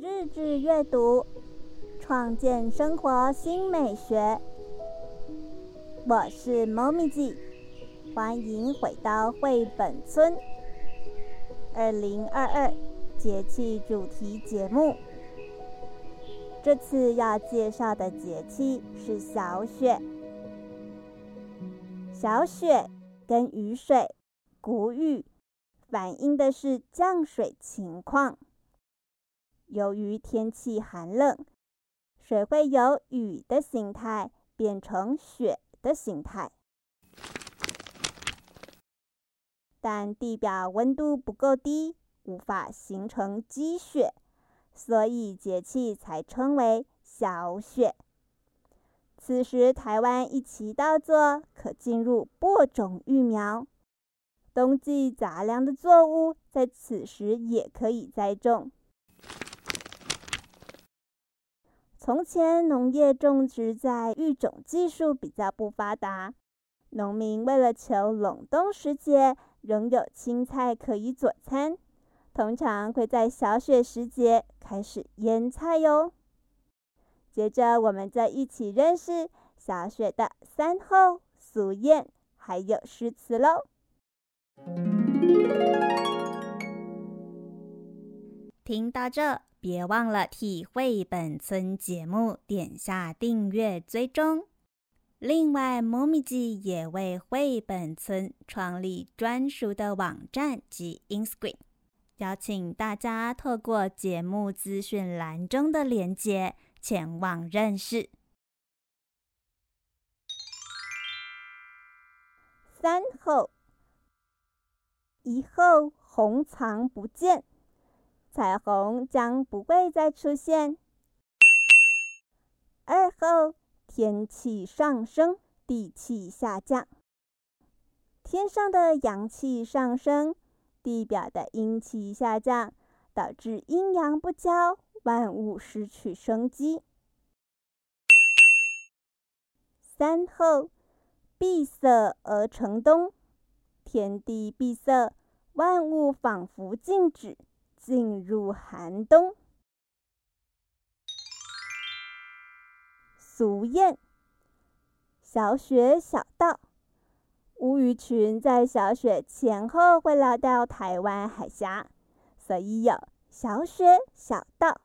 日志阅读，创建生活新美学。我是猫咪记，欢迎回到绘本村。二零二二节气主题节目，这次要介绍的节气是小雪。小雪跟雨水、谷雨反映的是降水情况。由于天气寒冷，水会由雨的形态变成雪的形态。但地表温度不够低，无法形成积雪，所以节气才称为小雪。此时，台湾一齐稻作可进入播种育苗，冬季杂粮的作物在此时也可以栽种。从前，农业种植在育种技术比较不发达，农民为了求冷冻时节仍有青菜可以佐餐，通常会在小雪时节开始腌菜哟。接着，我们再一起认识小雪的三候、俗谚，还有诗词喽。听到这。别忘了替绘本村节目点下订阅追踪。另外，猫咪记也为绘本村创立专属的网站及 Instagram，邀请大家透过节目资讯栏中的链接前往认识。三后，一后红藏不见。彩虹将不会再出现。二后，天气上升，地气下降。天上的阳气上升，地表的阴气下降，导致阴阳不交，万物失去生机。三后，闭塞而成冬，天地闭塞，万物仿佛静止。进入寒冬。俗谚：小雪小到，乌鱼群在小雪前后会来到台湾海峡，所以有小雪小到。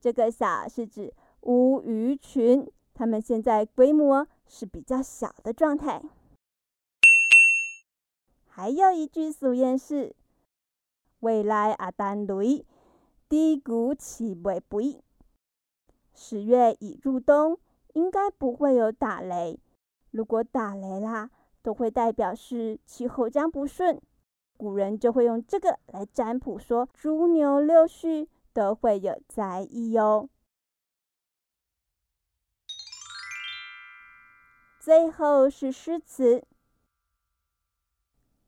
这个“小”是指乌鱼群，它们现在规模是比较小的状态。还有一句俗谚是。未来阿丹雷，低谷起未肥。十月已入冬，应该不会有打雷。如果打雷啦，都会代表是气候将不顺。古人就会用这个来占卜，说猪牛六畜都会有灾异哟。最后是诗词，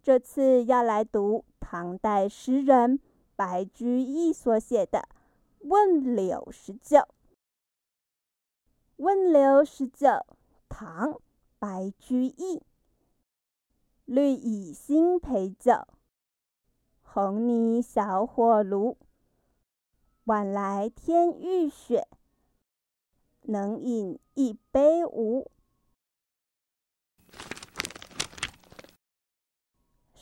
这次要来读。唐代诗人白居易所写的《问柳十九》。《问柳十九》唐·白居易。绿蚁新醅酒，红泥小火炉。晚来天欲雪，能饮一杯无？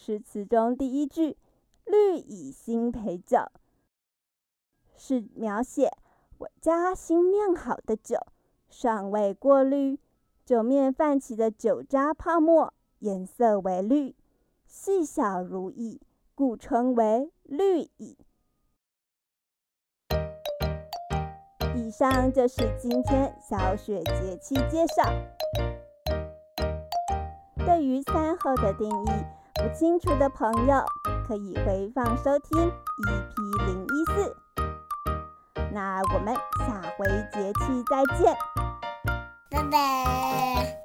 诗词中第一句“绿蚁新醅酒”是描写我家新酿好的酒尚未过滤，酒面泛起的酒渣泡沫颜色为绿，细小如蚁，故称为绿蚁。以上就是今天小雪节气介绍。对于三候的定义。不清楚的朋友可以回放收听 EP 零一四。那我们下回节气再见，拜拜。